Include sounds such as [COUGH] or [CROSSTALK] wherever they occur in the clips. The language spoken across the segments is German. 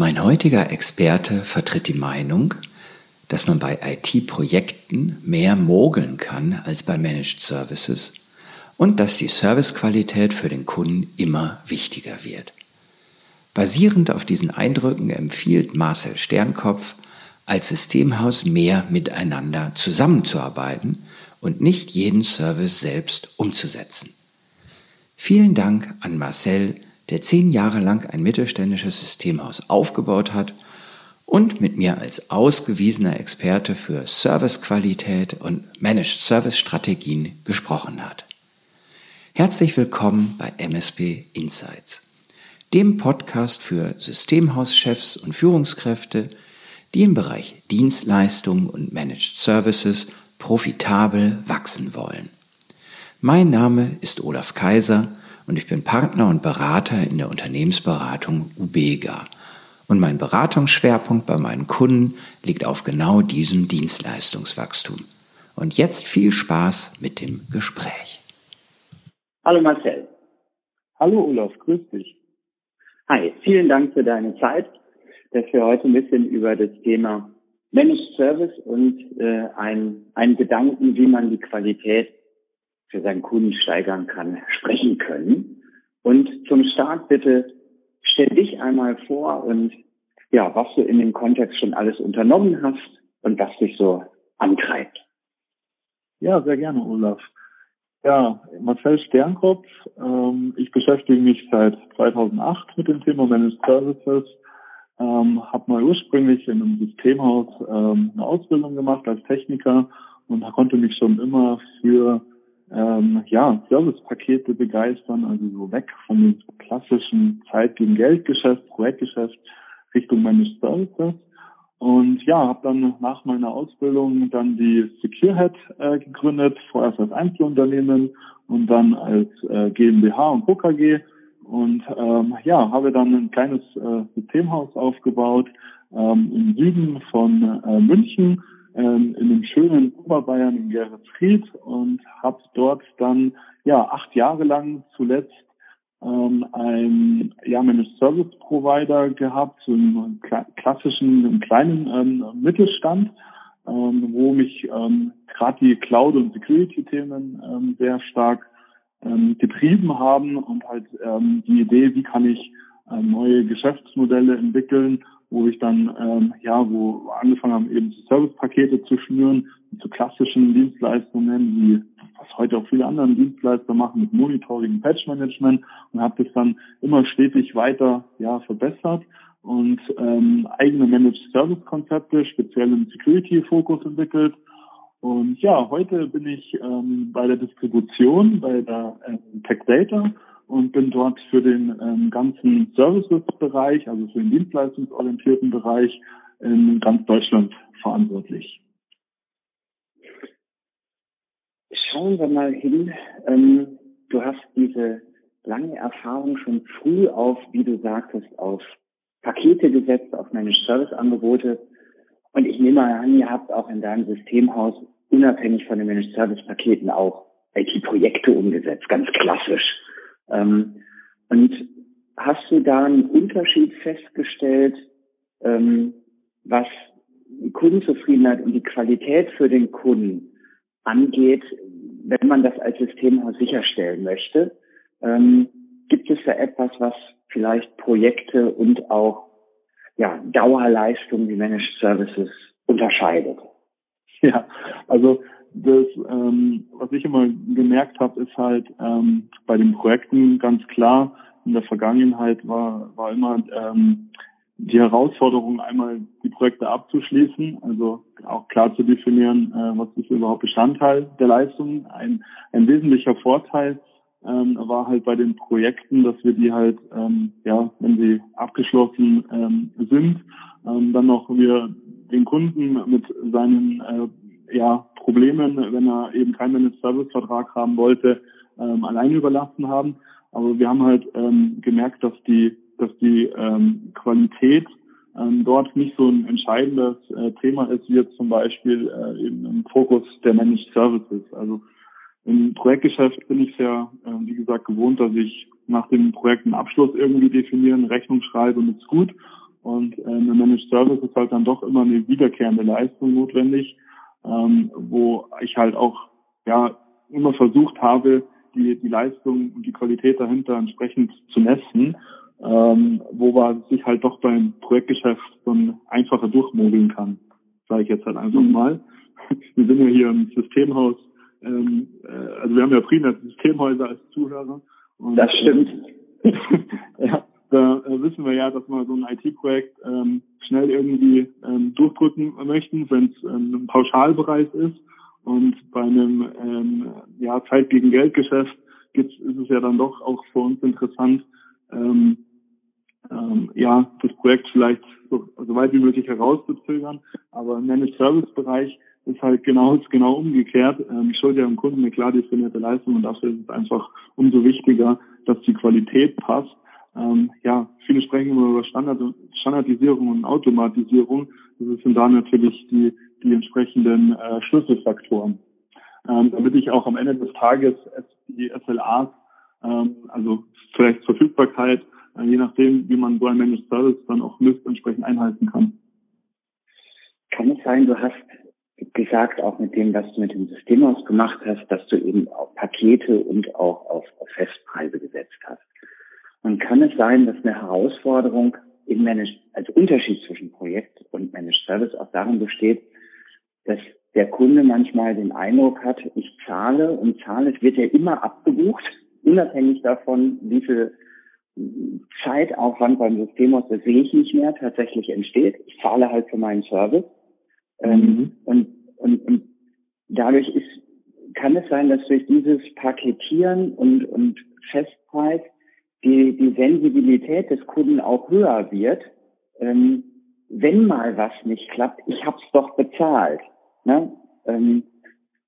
Mein heutiger Experte vertritt die Meinung, dass man bei IT-Projekten mehr mogeln kann als bei Managed Services und dass die Servicequalität für den Kunden immer wichtiger wird. Basierend auf diesen Eindrücken empfiehlt Marcel Sternkopf, als Systemhaus mehr miteinander zusammenzuarbeiten und nicht jeden Service selbst umzusetzen. Vielen Dank an Marcel, der zehn Jahre lang ein mittelständisches Systemhaus aufgebaut hat und mit mir als ausgewiesener Experte für Servicequalität und Managed Service Strategien gesprochen hat. Herzlich willkommen bei MSP Insights, dem Podcast für Systemhauschefs und Führungskräfte, die im Bereich Dienstleistungen und Managed Services profitabel wachsen wollen. Mein Name ist Olaf Kaiser und ich bin Partner und Berater in der Unternehmensberatung Ubega. Und mein Beratungsschwerpunkt bei meinen Kunden liegt auf genau diesem Dienstleistungswachstum. Und jetzt viel Spaß mit dem Gespräch. Hallo Marcel. Hallo Olaf, grüß dich. Hi, vielen Dank für deine Zeit, dass wir heute ein bisschen über das Thema Managed Service und äh, ein, einen Gedanken, wie man die Qualität für seinen Kunden steigern kann, sprechen können. Und zum Start bitte stell dich einmal vor und ja, was du in dem Kontext schon alles unternommen hast und was dich so antreibt. Ja, sehr gerne, Olaf. Ja, Marcel Sternkopf. Ähm, ich beschäftige mich seit 2008 mit dem Thema Managed Services. Ähm, habe mal ursprünglich in einem Systemhaus ähm, eine Ausbildung gemacht als Techniker und konnte mich schon immer für ähm, ja, Servicepakete begeistern, also so weg von dem klassischen Zeit gegen Geldgeschäft, Projektgeschäft Richtung Managed Services. Und ja, habe dann nach meiner Ausbildung dann die SecureHead äh, gegründet, vorerst als Einzelunternehmen und dann als äh, GmbH und KKG und ähm, ja, habe dann ein kleines äh, Systemhaus aufgebaut ähm, im Süden von äh, München, ähm, in dem schönen Oberbayern in Geretsried und habe dort dann ja acht Jahre lang zuletzt ähm, ein ja, Managed Service Provider gehabt, so einen klassischen, einen kleinen ähm, Mittelstand, ähm, wo mich ähm, gerade die Cloud- und Security-Themen ähm, sehr stark ähm, getrieben haben und halt ähm, die Idee, wie kann ich äh, neue Geschäftsmodelle entwickeln, wo ich dann, ähm, ja, wo angefangen haben, eben Servicepakete zu schnüren, zu klassischen Dienstleistungen, wie was heute auch viele andere Dienstleister machen mit Monitoring, Patch Management und habe das dann immer stetig weiter ja verbessert und ähm, eigene Managed Service Konzepte speziell im Security Fokus entwickelt. Und ja, heute bin ich ähm, bei der Distribution, bei der ähm, Tech Data und bin dort für den ähm, ganzen Services-Bereich, also für den dienstleistungsorientierten Bereich in ganz Deutschland verantwortlich. Schauen wir mal hin. Ähm, du hast diese lange Erfahrung schon früh auf, wie du sagtest, auf Pakete gesetzt, auf meine Serviceangebote und ich nehme mal an, ihr habt auch in deinem Systemhaus unabhängig von den Managed Service Paketen auch IT-Projekte umgesetzt, ganz klassisch. Ähm, und hast du da einen Unterschied festgestellt, ähm, was die Kundenzufriedenheit und die Qualität für den Kunden angeht, wenn man das als Systemhaus sicherstellen möchte? Ähm, gibt es da etwas, was vielleicht Projekte und auch ja, Dauerleistung wie Managed Services unterscheidet. Ja, also das, ähm, was ich immer gemerkt habe, ist halt ähm, bei den Projekten ganz klar, in der Vergangenheit war, war immer ähm, die Herausforderung, einmal die Projekte abzuschließen, also auch klar zu definieren, äh, was ist überhaupt Bestandteil der Leistung. Ein, ein wesentlicher Vorteil ähm, war halt bei den Projekten, dass wir die halt, ähm, ja, wenn sie abgeschlossen ähm, sind, ähm, dann noch wir den Kunden mit seinen äh, ja, Problemen, wenn er eben keinen Servicevertrag haben wollte, ähm, allein überlassen haben. Aber wir haben halt ähm, gemerkt, dass die, dass die ähm, Qualität ähm, dort nicht so ein entscheidendes äh, Thema ist, wie jetzt zum Beispiel äh, eben im Fokus der Managed Services. Also im Projektgeschäft bin ich sehr, äh, wie gesagt, gewohnt, dass ich nach dem Projekt einen Abschluss irgendwie definieren, Rechnung schreibe und ist gut. Und äh, eine Managed Service ist halt dann doch immer eine wiederkehrende Leistung notwendig, ähm, wo ich halt auch ja immer versucht habe, die, die Leistung und die Qualität dahinter entsprechend zu messen, ähm, wo man sich halt doch beim Projektgeschäft so ein einfacher durchmogeln kann, sage ich jetzt halt einfach mhm. mal. [LAUGHS] Wir sind ja hier im Systemhaus, ähm, äh, also wir haben ja primär Systemhäuser als Zuhörer. Und, das stimmt. Äh, [LAUGHS] ja, da äh, wissen wir ja, dass wir so ein IT-Projekt ähm, schnell irgendwie ähm, durchdrücken möchten, wenn es ähm, ein Pauschalbereich ist. Und bei einem ähm, ja, Zeit gegen Geldgeschäft gibt's, ist es ja dann doch auch für uns interessant, ähm, ähm, ja, das Projekt vielleicht so, so weit wie möglich herauszuzögern. Aber im Managed Service Bereich ist halt genau, ist genau umgekehrt. Ähm, ich schulde ja dem Kunden eine klar definierte Leistung und dafür ist es einfach umso wichtiger, dass die Qualität passt. Ähm, ja, viele sprechen immer über Standard Standardisierung und Automatisierung. Das sind da natürlich die, die entsprechenden äh, Schlüsselfaktoren. Ähm, damit ich auch am Ende des Tages die SLAs, ähm, also vielleicht Verfügbarkeit, äh, je nachdem, wie man so ein Managed Service dann auch misst, entsprechend einhalten kann. Kann es sein, du hast gesagt, auch mit dem, was du mit dem Systemhaus gemacht hast, dass du eben auch Pakete und auch auf, auf Festpreise gesetzt hast. Und kann es sein, dass eine Herausforderung im Managed, als Unterschied zwischen Projekt und Managed Service auch darin besteht, dass der Kunde manchmal den Eindruck hat, ich zahle und zahle, es wird ja immer abgebucht, unabhängig davon, wie viel Zeitaufwand beim Systemhaus, das sehe ich nicht mehr, tatsächlich entsteht. Ich zahle halt für meinen Service. Ähm, mhm. und, und, und dadurch ist, kann es sein, dass durch dieses Paketieren und, und Festpreis die, die Sensibilität des Kunden auch höher wird, ähm, wenn mal was nicht klappt, ich hab's doch bezahlt. Ne? Ähm,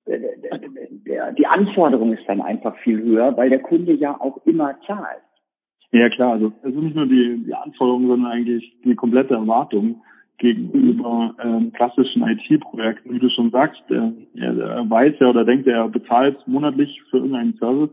der, die Anforderung ist dann einfach viel höher, weil der Kunde ja auch immer zahlt. Ja klar, also es ist nicht nur die, die Anforderung, sondern eigentlich die komplette Erwartung gegenüber ähm, klassischen IT-Projekten. Wie du schon sagst, der, er weiß ja oder denkt, er bezahlt monatlich für irgendeinen Service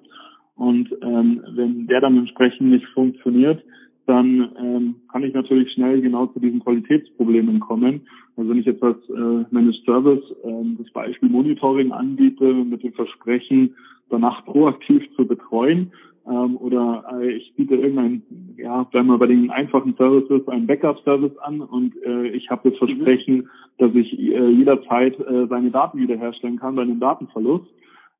und ähm, wenn der dann entsprechend nicht funktioniert, dann ähm, kann ich natürlich schnell genau zu diesen Qualitätsproblemen kommen. Also wenn ich jetzt als äh, Managed Service äh, das Beispiel Monitoring anbiete mit dem Versprechen, danach proaktiv zu betreuen, ähm, oder äh, ich biete irgendein, ja, bleiben wir bei den einfachen Services, einen Backup-Service an und äh, ich habe das Versprechen, dass ich äh, jederzeit äh, seine Daten wiederherstellen kann bei einem Datenverlust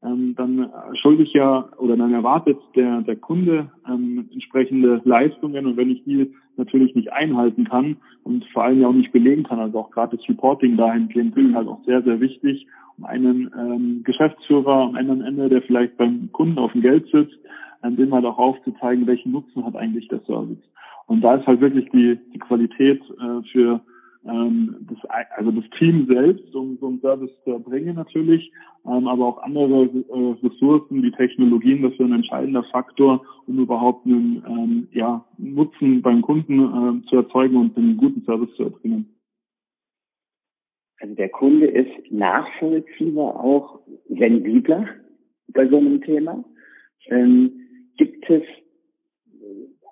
ähm, dann schulde ich ja oder dann erwartet der, der Kunde ähm, entsprechende Leistungen und wenn ich die natürlich nicht einhalten kann und vor allem ja auch nicht belegen kann, also auch gerade das Reporting dahingehend ist halt auch sehr, sehr wichtig, um einen ähm, Geschäftsführer am am Ende, der vielleicht beim Kunden auf dem Geld sitzt, ähm, dem halt auch aufzuzeigen, welchen Nutzen hat eigentlich der Service. Und da ist halt wirklich die, die Qualität äh, für ähm, das, also das Team selbst, um so einen Service zu erbringen natürlich, ähm, aber auch andere äh, Ressourcen, die Technologien, das ist ein entscheidender Faktor, um überhaupt einen ähm, ja, Nutzen beim Kunden äh, zu erzeugen und einen guten Service zu erbringen. Also der Kunde ist nachvollziehbar auch sensibler bei so einem Thema. Ähm, gibt es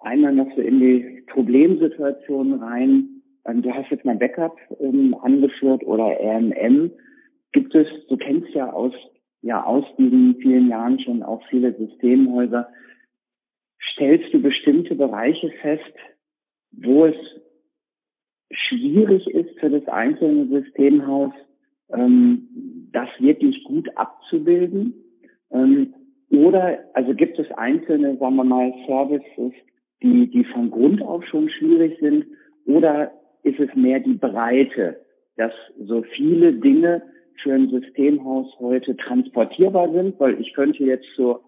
einmal noch so in die Problemsituation rein, ähm, du hast jetzt mein Backup ähm, angeführt oder RMM. Gibt es, du kennst ja aus, ja, aus diesen vielen Jahren schon auch viele Systemhäuser. Stellst du bestimmte Bereiche fest, wo es schwierig ist für das einzelne Systemhaus, ähm, das wirklich gut abzubilden? Ähm, oder, also gibt es einzelne, sagen wir mal, Services, die, die von Grund auf schon schwierig sind? Oder ist es mehr die Breite, dass so viele Dinge für ein Systemhaus heute transportierbar sind, weil ich könnte jetzt zu,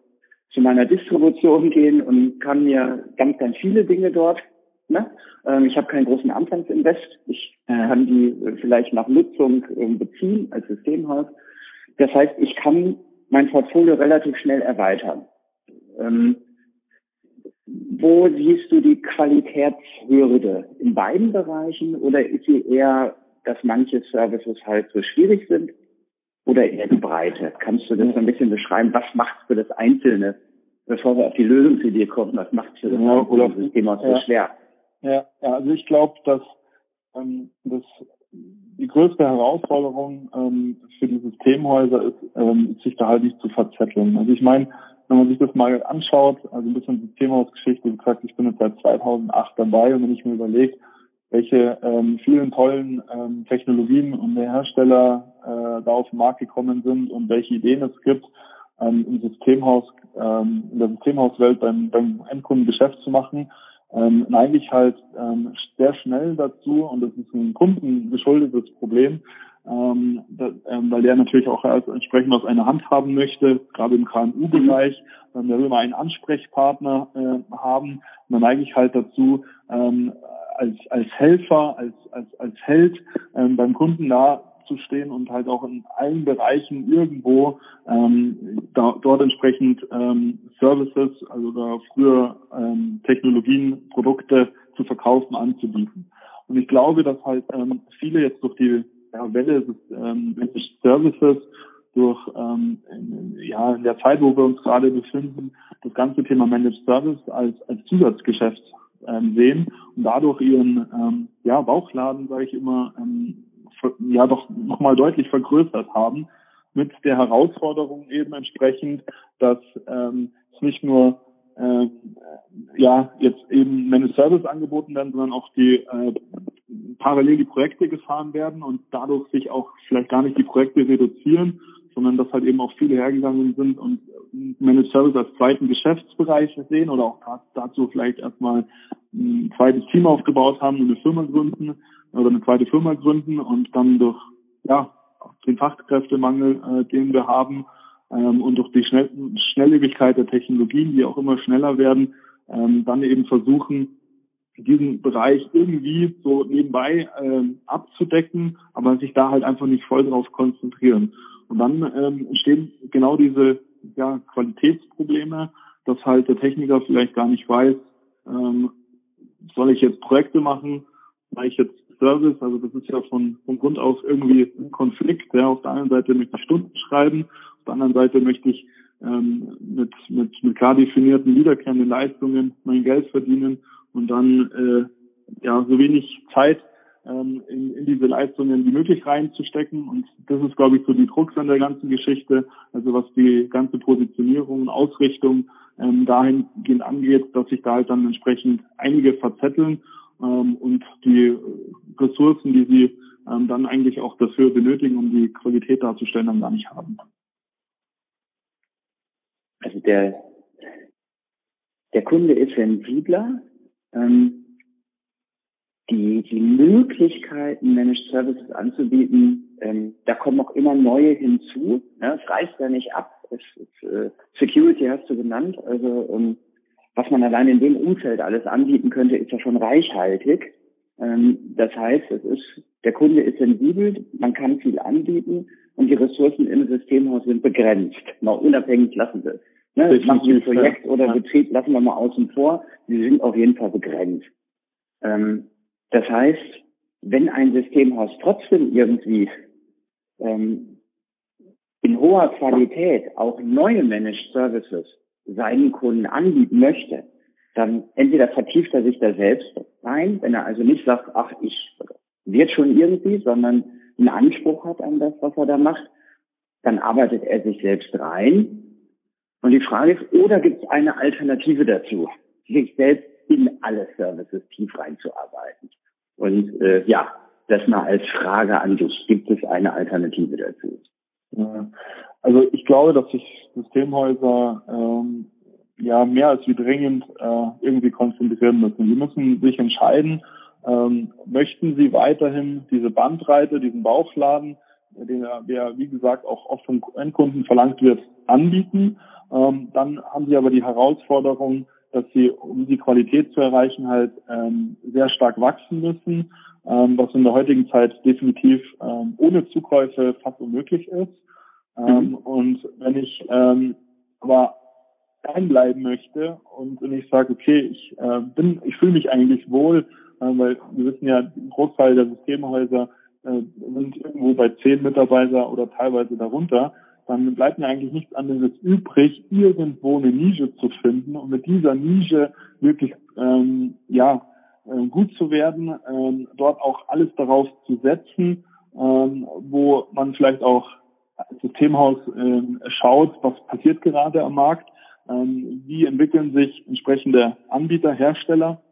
zu meiner Distribution gehen und kann mir ganz, ganz viele Dinge dort. Ne? Ähm, ich habe keinen großen Anfangsinvest. Ich kann die vielleicht nach Nutzung ähm, beziehen als Systemhaus. Das heißt, ich kann mein Portfolio relativ schnell erweitern. Ähm, wo siehst du die Qualitätshürde? In beiden Bereichen oder ist sie eher, dass manche Services halt so schwierig sind oder eher die Breite? Kannst du das so ein bisschen beschreiben? Was macht für das Einzelne, bevor wir auf die Lösungsidee kommen, was macht für das ja, oder System auch so ja. schwer? Ja, ja also ich glaube, dass ähm, das die größte Herausforderung ähm, für die Systemhäuser ist, ähm, sich da halt nicht zu verzetteln. Also ich meine, wenn man sich das mal anschaut, also ein bisschen Systemhausgeschichte, wie gesagt, ich bin jetzt seit 2008 dabei und wenn ich mir überlege, welche ähm, vielen tollen ähm, Technologien und Hersteller äh, da auf den Markt gekommen sind und welche Ideen es gibt, ähm, im Systemhaus, ähm, in der Systemhauswelt beim, beim Endkunden Geschäft zu machen, ähm, neige ich halt ähm, sehr schnell dazu, und das ist ein kundengeschuldetes Problem, ähm, da, ähm, weil der natürlich auch entsprechend aus einer Hand haben möchte, gerade im KMU-Bereich. Ähm, der will mal einen Ansprechpartner äh, haben. Und dann neige ich halt dazu, ähm, als, als Helfer, als, als, als Held ähm, beim Kunden da zu stehen und halt auch in allen Bereichen irgendwo ähm, da, dort entsprechend ähm, Services, also da früher ähm, Technologien, Produkte zu verkaufen, anzubieten. Und ich glaube, dass halt ähm, viele jetzt durch die ja, Welle des ähm, Services, durch ähm, in, ja in der Zeit, wo wir uns gerade befinden, das ganze Thema Managed Service als, als Zusatzgeschäft ähm, sehen und dadurch ihren ähm, ja, Bauchladen, sage ich immer, ähm, ja doch nochmal deutlich vergrößert haben, mit der Herausforderung eben entsprechend, dass ähm, es nicht nur äh, ja jetzt eben Managed Service angeboten werden, sondern auch die äh, parallel die Projekte gefahren werden und dadurch sich auch vielleicht gar nicht die Projekte reduzieren, sondern dass halt eben auch viele hergegangen sind und Managed Service als zweiten Geschäftsbereich sehen oder auch dazu vielleicht erstmal ein zweites Team aufgebaut haben und eine Firma gründen oder eine zweite Firma gründen und dann durch ja den Fachkräftemangel, äh, den wir haben ähm, und durch die Schnell Schnelllebigkeit der Technologien, die auch immer schneller werden, ähm, dann eben versuchen, diesen Bereich irgendwie so nebenbei ähm, abzudecken, aber sich da halt einfach nicht voll drauf konzentrieren. Und dann ähm, entstehen genau diese ja, Qualitätsprobleme, dass halt der Techniker vielleicht gar nicht weiß, ähm, soll ich jetzt Projekte machen, mache ich jetzt Service, also das ist ja von, von Grund auf irgendwie ein Konflikt. Ja. Auf der einen Seite möchte ich Stunden schreiben, auf der anderen Seite möchte ich ähm, mit, mit, mit klar definierten, wiederkehrenden Leistungen mein Geld verdienen und dann äh, ja so wenig Zeit ähm, in, in diese Leistungen wie möglich reinzustecken. Und das ist, glaube ich, so die Krux an der ganzen Geschichte, also was die ganze Positionierung und Ausrichtung ähm, dahingehend angeht, dass sich da halt dann entsprechend einige verzetteln ähm, und die Ressourcen, die sie ähm, dann eigentlich auch dafür benötigen, um die Qualität darzustellen, dann gar nicht haben. Also der, der Kunde ist sensibler. Ähm, die, die Möglichkeiten, Managed Services anzubieten, ähm, da kommen auch immer neue hinzu. Ja, es reißt ja nicht ab. Es, es, äh, Security hast du genannt. Also ähm, was man allein in dem Umfeld alles anbieten könnte, ist ja schon reichhaltig. Ähm, das heißt, es ist, der Kunde ist sensibel, man kann viel anbieten und die Ressourcen im Systemhaus sind begrenzt. Mal unabhängig lassen wir. Ne, machen ein Projekt oder Betrieb, lassen wir mal außen vor. Sie sind auf jeden Fall begrenzt. Ähm, das heißt, wenn ein Systemhaus trotzdem irgendwie ähm, in hoher Qualität auch neue Managed Services seinen Kunden anbieten möchte, dann entweder vertieft er sich da selbst rein, wenn er also nicht sagt, ach, ich wird schon irgendwie, sondern einen Anspruch hat an das, was er da macht, dann arbeitet er sich selbst rein. Und die Frage ist, oder gibt es eine Alternative dazu, sich selbst in alle Services tief reinzuarbeiten? Und äh, ja, das mal als Frage an dich. Gibt es eine Alternative dazu? Also ich glaube, dass sich Systemhäuser ähm, ja mehr als wie dringend äh, irgendwie konzentrieren müssen. Sie müssen sich entscheiden, ähm, möchten sie weiterhin diese Bandbreite, diesen Bauchladen, den der wie gesagt auch oft vom Endkunden verlangt wird, anbieten. Ähm, dann haben sie aber die Herausforderung, dass sie, um die Qualität zu erreichen, halt ähm, sehr stark wachsen müssen, ähm, was in der heutigen Zeit definitiv ähm, ohne Zukäufe fast unmöglich ist. Ähm, mhm. Und wenn ich ähm, aber einbleiben möchte und wenn ich sage, okay, ich äh, bin, ich fühle mich eigentlich wohl, äh, weil wir wissen ja, ein Großteil der Systemhäuser äh, sind irgendwo bei zehn Mitarbeiter oder teilweise darunter. Dann bleibt mir eigentlich nichts anderes übrig, irgendwo eine Nische zu finden und mit dieser Nische wirklich ähm, ja äh, gut zu werden, ähm, dort auch alles darauf zu setzen, ähm, wo man vielleicht auch als Systemhaus ähm, schaut, was passiert gerade am Markt, ähm, wie entwickeln sich entsprechende Anbieter, Hersteller,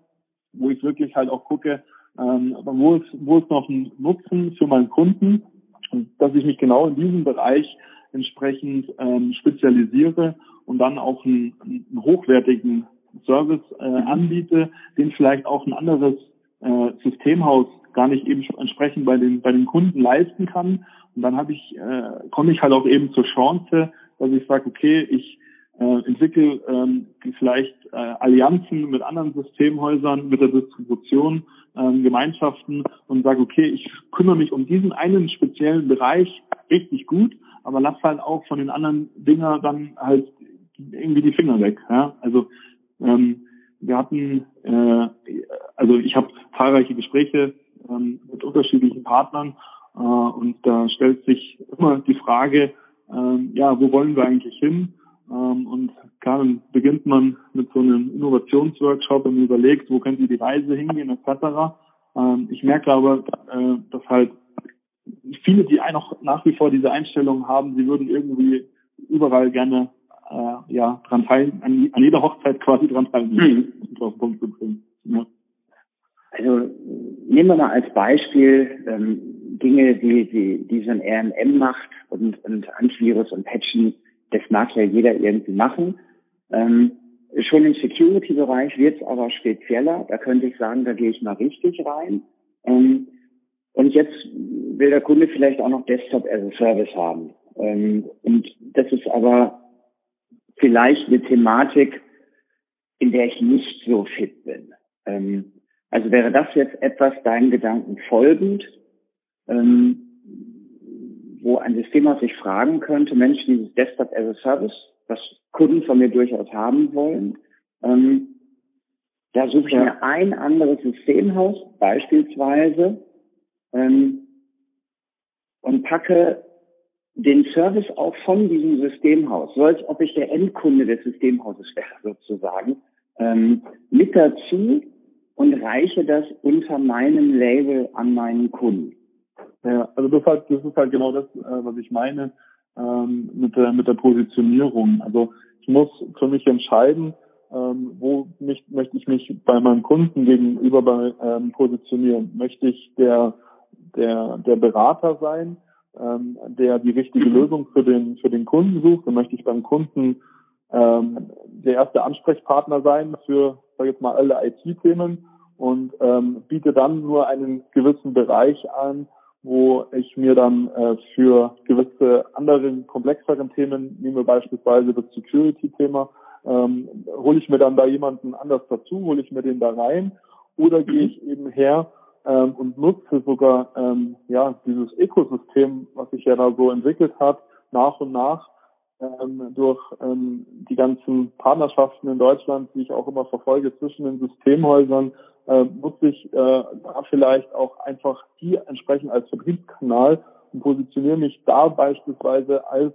wo ich wirklich halt auch gucke, ähm, wo, ist, wo ist noch ein Nutzen für meinen Kunden und dass ich mich genau in diesem Bereich entsprechend ähm, spezialisiere und dann auch einen, einen hochwertigen Service äh, mhm. anbiete, den vielleicht auch ein anderes äh, Systemhaus gar nicht eben entsprechend bei den bei den Kunden leisten kann. Und dann habe ich äh, komme ich halt auch eben zur Chance, dass ich sage, okay, ich äh, entwickle ähm, vielleicht äh, Allianzen mit anderen Systemhäusern, mit der Distribution, ähm, Gemeinschaften und sage, okay, ich kümmere mich um diesen einen speziellen Bereich richtig gut, aber lass halt auch von den anderen Dinger dann halt irgendwie die Finger weg. Ja? Also ähm, wir hatten, äh, also ich habe zahlreiche Gespräche ähm, mit unterschiedlichen Partnern äh, und da stellt sich immer die Frage, ähm, ja, wo wollen wir eigentlich hin? Ähm, und klar, dann beginnt man mit so einem Innovationsworkshop und überlegt, wo könnte die Reise hingehen, etc. Ähm, ich merke aber, äh, dass halt viele, die noch nach wie vor diese Einstellung haben, sie würden irgendwie überall gerne äh, ja dran teilnehmen, an, an, jeder Hochzeit quasi dran teilnehmen, mhm. um auf den Punkt zu bringen. Ja. Also nehmen wir mal als Beispiel ähm, Dinge, die, die, die so ein RMM macht und, und Antivirus und Patchen das mag ja jeder irgendwie machen. Ähm, schon im Security-Bereich wird es aber spezieller. Da könnte ich sagen, da gehe ich mal richtig rein. Ähm, und jetzt will der Kunde vielleicht auch noch Desktop as a Service haben. Ähm, und das ist aber vielleicht eine Thematik, in der ich nicht so fit bin. Ähm, also wäre das jetzt etwas deinen Gedanken folgend? Wo ein System sich fragen könnte, Mensch, dieses Desktop as a Service, was Kunden von mir durchaus haben wollen, ähm, da suche ich mir ein anderes Systemhaus beispielsweise ähm, und packe den Service auch von diesem Systemhaus, so als ob ich der Endkunde des Systemhauses wäre sozusagen, ähm, mit dazu und reiche das unter meinem Label an meinen Kunden. Ja, also das, halt, das ist halt genau das, äh, was ich meine ähm, mit, der, mit der Positionierung. Also ich muss für mich entscheiden, ähm, wo mich, möchte ich mich bei meinem Kunden gegenüber bei, ähm, positionieren. Möchte ich der, der, der Berater sein, ähm, der die richtige. Lösung für den, für den Kunden sucht? Dann möchte ich beim Kunden ähm, der erste Ansprechpartner sein für, sag jetzt mal, alle IT-Themen und ähm, biete dann nur einen gewissen Bereich an, wo ich mir dann äh, für gewisse andere komplexeren Themen, nehmen wir beispielsweise das Security-Thema, ähm, hole ich mir dann da jemanden anders dazu, hole ich mir den da rein oder gehe ich eben her ähm, und nutze sogar ähm, ja dieses Ökosystem, was sich ja da so entwickelt hat, nach und nach ähm, durch ähm, die ganzen Partnerschaften in Deutschland, die ich auch immer verfolge zwischen den Systemhäusern, äh, nutze ich äh, da vielleicht auch einfach die entsprechend als Vertriebskanal und positioniere mich da beispielsweise als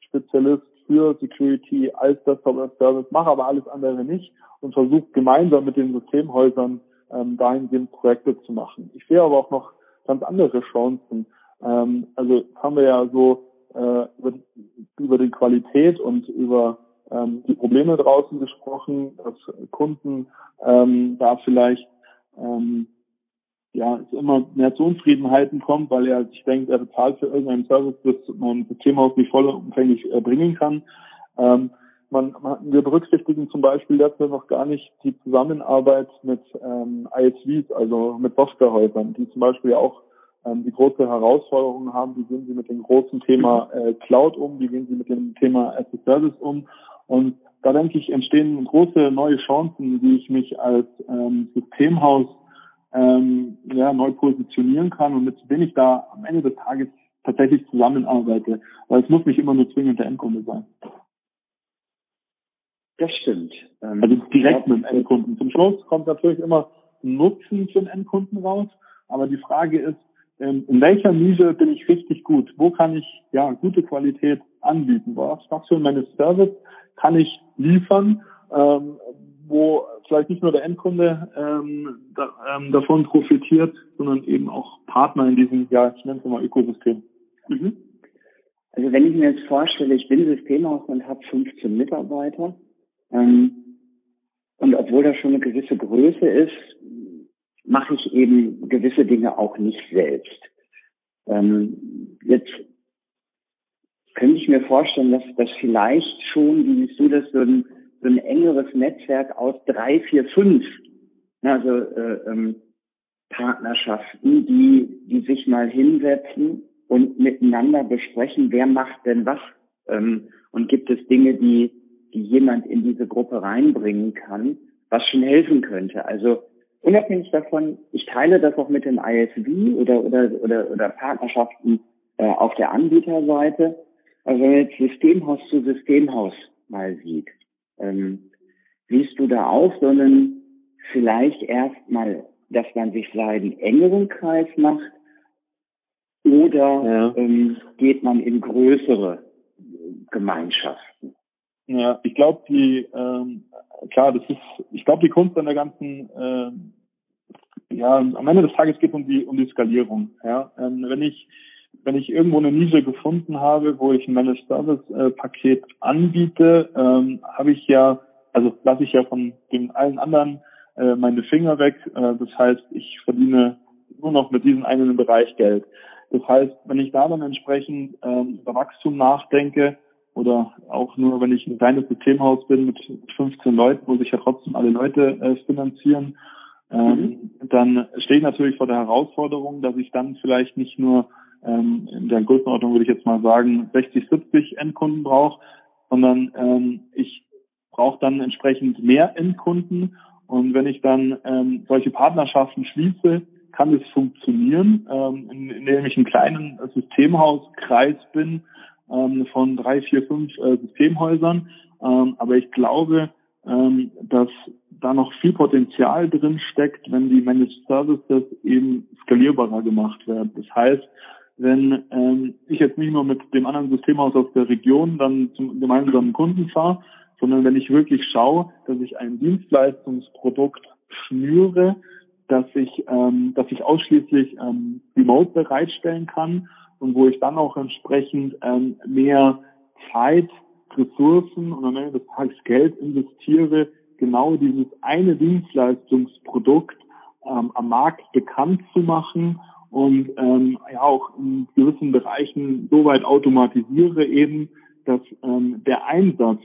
Spezialist für Security, als Desktop as Service, mache aber alles andere nicht und versuche gemeinsam mit den Systemhäusern ähm, dahingehend Projekte zu machen. Ich sehe aber auch noch ganz andere Chancen. Ähm, also haben wir ja so äh, über, über die Qualität und über ähm, die Probleme draußen gesprochen, dass Kunden ähm, da vielleicht ähm, ja, immer mehr zu Unfriedenheiten kommt, weil er sich denkt, er bezahlt für irgendeinen Service, das mein Systemhaus nicht vollumfänglich erbringen kann. Ähm, man, man, wir berücksichtigen zum Beispiel derzeit noch gar nicht die Zusammenarbeit mit ähm, ISVs, also mit Softwarehäusern, die zum Beispiel auch ähm, die große Herausforderungen haben. Wie gehen sie mit dem großen Thema äh, Cloud um? Wie gehen sie mit dem Thema as a Service um? Und da denke ich, entstehen große neue Chancen, wie ich mich als ähm, Systemhaus ähm, ja, neu positionieren kann und mit wem ich da am Ende des Tages tatsächlich zusammenarbeite. Weil es muss nicht immer nur zwingend der Endkunde sein. Das stimmt. Ähm, also direkt mit dem Endkunden. Zum Schluss kommt natürlich immer Nutzen für den Endkunden raus. Aber die Frage ist, in welcher Nische bin ich richtig gut? Wo kann ich ja gute Qualität anbieten? Was, was für meine Service kann ich liefern? Ähm, wo vielleicht nicht nur der Endkunde ähm, da, ähm, davon profitiert, sondern eben auch Partner in diesem, ja, ich nenne es mal Ökosystem. Mhm. Also wenn ich mir jetzt vorstelle, ich bin Systemhaus und habe 15 Mitarbeiter, ähm, und obwohl das schon eine gewisse Größe ist, mache ich eben gewisse Dinge auch nicht selbst. Ähm, jetzt könnte ich mir vorstellen, dass das vielleicht schon, wie siehst du das, so ein, so ein engeres Netzwerk aus drei, vier, fünf, also äh, ähm, Partnerschaften, die, die sich mal hinsetzen und miteinander besprechen, wer macht denn was ähm, und gibt es Dinge, die, die jemand in diese Gruppe reinbringen kann, was schon helfen könnte. Also unabhängig davon, ich teile das auch mit den ISV oder, oder, oder, oder Partnerschaften äh, auf der Anbieterseite. Also wenn jetzt Systemhaus zu Systemhaus mal sieht, ähm, siehst du da auch, sondern vielleicht erstmal, dass man sich seinen engeren Kreis macht oder ja. ähm, geht man in größere Gemeinschaften? Ja, ich glaube, die ähm, klar, das ist, ich glaube, die Kunst an der ganzen, äh, ja, am Ende des Tages geht es um die um die Skalierung. Ja, ähm, wenn ich wenn ich irgendwo eine Nische gefunden habe, wo ich ein Managed Service äh, Paket anbiete, ähm, habe ich ja, also lasse ich ja von den allen anderen äh, meine Finger weg. Äh, das heißt, ich verdiene nur noch mit diesem einen Bereich Geld. Das heißt, wenn ich da dann entsprechend ähm, über Wachstum nachdenke, oder auch nur, wenn ich ein kleines Systemhaus bin mit 15 Leuten, muss ich ja trotzdem alle Leute äh, finanzieren, ähm, mhm. dann stehe ich natürlich vor der Herausforderung, dass ich dann vielleicht nicht nur ähm, in der Größenordnung würde ich jetzt mal sagen 60, 70 Endkunden brauche, sondern ähm, ich brauche dann entsprechend mehr Endkunden und wenn ich dann ähm, solche Partnerschaften schließe, kann es funktionieren, ähm, indem ich einen kleinen Systemhauskreis bin, ähm, von drei, vier, fünf äh, Systemhäusern. Ähm, aber ich glaube, ähm, dass da noch viel Potenzial drin steckt, wenn die Managed Services eben skalierbarer gemacht werden. Das heißt, wenn ähm, ich jetzt nicht nur mit dem anderen Systemhaus aus der Region dann zum gemeinsamen Kunden fahre, sondern wenn ich wirklich schaue, dass ich ein Dienstleistungsprodukt schnüre, dass ich, ähm, dass ich ausschließlich ähm, remote bereitstellen kann und wo ich dann auch entsprechend ähm, mehr Zeit, Ressourcen und am Ende des Tages Geld investiere, genau dieses eine Dienstleistungsprodukt ähm, am Markt bekannt zu machen und ähm, ja auch in gewissen Bereichen so weit automatisiere eben, dass ähm, der Einsatz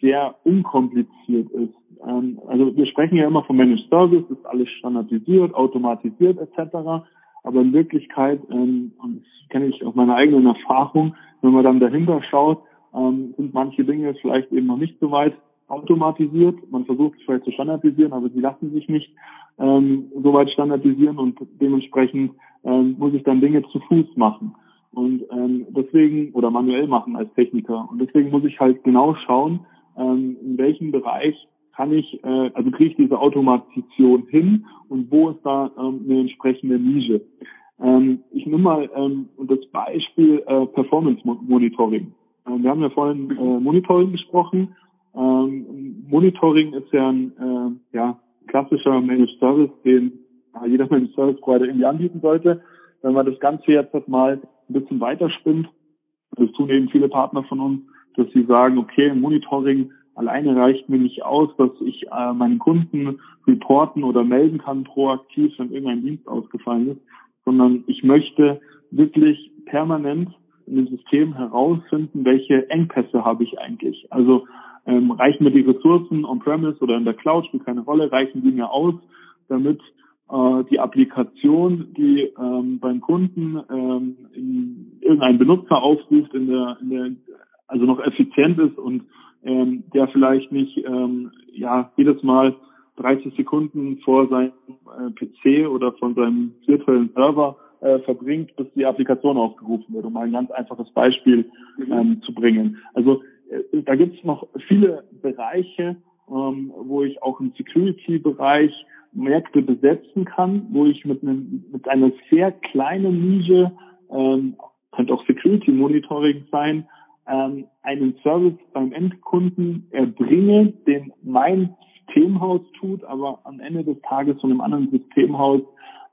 sehr unkompliziert ist. Ähm, also wir sprechen ja immer von Managed Service, ist alles standardisiert, automatisiert etc. Aber in Wirklichkeit, ähm, und das kenne ich aus meiner eigenen Erfahrung, wenn man dann dahinter schaut, ähm, sind manche Dinge vielleicht eben noch nicht so weit automatisiert. Man versucht es vielleicht zu standardisieren, aber sie lassen sich nicht ähm, so weit standardisieren und dementsprechend ähm, muss ich dann Dinge zu Fuß machen. Und ähm, deswegen, oder manuell machen als Techniker. Und deswegen muss ich halt genau schauen, ähm, in welchem Bereich kann ich, äh, also kriege ich diese Automatisation hin und wo ist da ähm, eine entsprechende Nische. Ähm, ich nehme mal ähm, das Beispiel äh, Performance Monitoring. Ähm, wir haben ja vorhin äh, Monitoring gesprochen. Ähm, Monitoring ist ja ein äh, ja, klassischer Managed Service, den äh, jeder Managed Service Provider irgendwie anbieten sollte. Wenn man das Ganze jetzt mal ein bisschen weiterspinnt, das tun eben viele Partner von uns, dass sie sagen, okay, Monitoring Alleine reicht mir nicht aus, dass ich äh, meinen Kunden reporten oder melden kann proaktiv, wenn irgendein Dienst ausgefallen ist, sondern ich möchte wirklich permanent in dem System herausfinden, welche Engpässe habe ich eigentlich. Also ähm, reichen mir die Ressourcen on-premise oder in der Cloud, spielt keine Rolle, reichen die mir aus, damit äh, die Applikation, die ähm, beim Kunden ähm, in, irgendein Benutzer aufruft, in der, in der also noch effizient ist und ähm, der vielleicht nicht ähm, ja jedes Mal 30 Sekunden vor seinem äh, PC oder von seinem virtuellen Server äh, verbringt, bis die Applikation aufgerufen wird, um mal ein ganz einfaches Beispiel mhm. ähm, zu bringen. Also äh, da gibt es noch viele Bereiche, ähm, wo ich auch im Security-Bereich Märkte besetzen kann, wo ich mit, einem, mit einer sehr kleinen Nische, ähm, könnte auch Security Monitoring sein, ähm, einen Service beim Endkunden erbringe, den mein Systemhaus tut, aber am Ende des Tages von einem anderen Systemhaus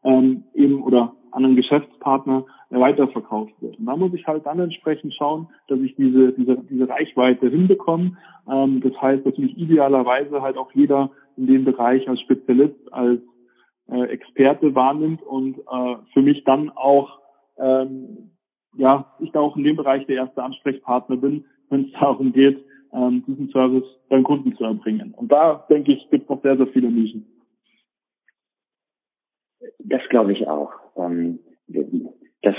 ähm, eben oder anderen Geschäftspartner weiterverkauft wird. Und da muss ich halt dann entsprechend schauen, dass ich diese, diese, diese Reichweite hinbekomme. Ähm, das heißt, dass mich idealerweise halt auch jeder in dem Bereich als Spezialist, als äh, Experte wahrnimmt und äh, für mich dann auch ähm, ja, ich da auch in dem Bereich der erste Ansprechpartner bin, wenn es darum geht, ähm, diesen Service beim Kunden zu erbringen. Und da denke ich, gibt es noch sehr, sehr viele Nischen. Das glaube ich auch. Ähm, das,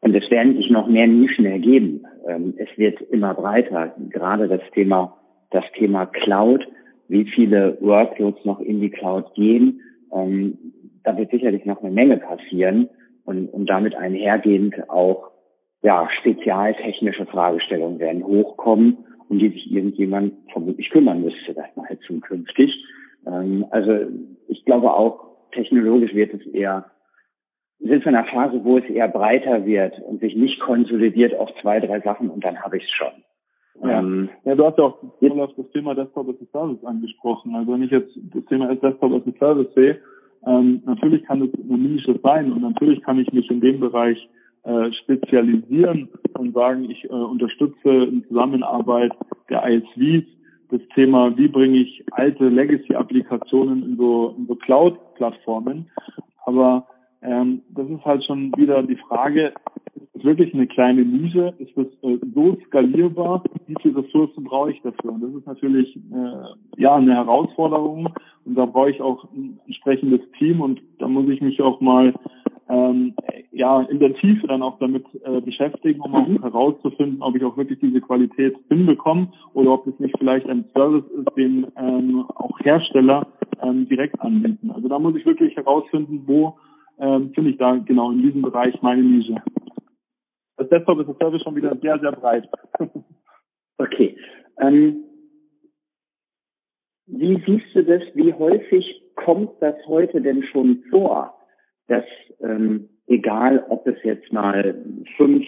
und es werden sich noch mehr Nischen ergeben. Ähm, es wird immer breiter. Gerade das Thema, das Thema Cloud, wie viele Workloads noch in die Cloud gehen, ähm, da wird sicherlich noch eine Menge passieren und, und damit einhergehend auch ja, spezialtechnische Fragestellungen werden hochkommen, um die sich irgendjemand vermutlich kümmern müsste, das mal zukünftig. Ähm, also ich glaube auch, technologisch wird es eher, sind wir in einer Phase, wo es eher breiter wird und sich nicht konsolidiert auf zwei, drei Sachen und dann habe ich es schon. Ja. Ähm, ja, du hast ja auch das Thema Desktop as a Service angesprochen. Also wenn ich jetzt das Thema Desktop as a Service sehe, ähm, natürlich kann es eine Nische sein und natürlich kann ich mich in dem Bereich äh, spezialisieren und sagen, ich äh, unterstütze in Zusammenarbeit der ISVs das Thema, wie bringe ich alte Legacy-Applikationen in so, in so Cloud-Plattformen. Aber ähm, das ist halt schon wieder die Frage, ist es wirklich eine kleine Nische? Ist es äh, so skalierbar? Wie viele Ressourcen brauche ich dafür? Und das ist natürlich äh, ja eine Herausforderung und da brauche ich auch ein entsprechendes Team und da muss ich mich auch mal ähm, ja in der Tiefe dann auch damit äh, beschäftigen, um auch herauszufinden, ob ich auch wirklich diese Qualität hinbekomme oder ob es nicht vielleicht ein Service ist, den ähm, auch Hersteller ähm, direkt anbieten. Also da muss ich wirklich herausfinden, wo ähm, finde ich da genau in diesem Bereich meine Nische. Das Desktop ist das Service schon wieder sehr, sehr breit. [LAUGHS] okay. Ähm, wie siehst du das, wie häufig kommt das heute denn schon vor, dass ähm, egal ob es jetzt mal fünf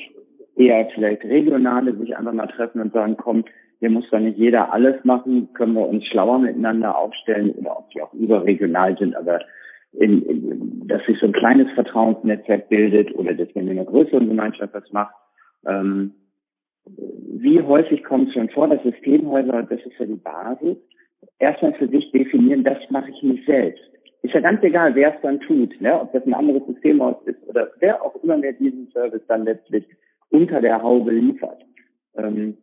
eher vielleicht regionale sich einfach mal treffen und sagen, komm, hier muss doch nicht jeder alles machen, können wir uns schlauer miteinander aufstellen oder ob die auch überregional sind, aber in, in, dass sich so ein kleines Vertrauensnetzwerk bildet oder dass wenn eine größere Gemeinschaft das macht. Ähm, wie häufig kommt es schon vor, dass Systemhäuser, das ist ja die Basis, erstmal für sich definieren, das mache ich nicht selbst. Ist ja ganz egal, wer es dann tut, ne? ob das ein anderes Systemhaus ist oder wer auch immer mir diesen Service dann letztlich unter der Haube liefert. Ähm,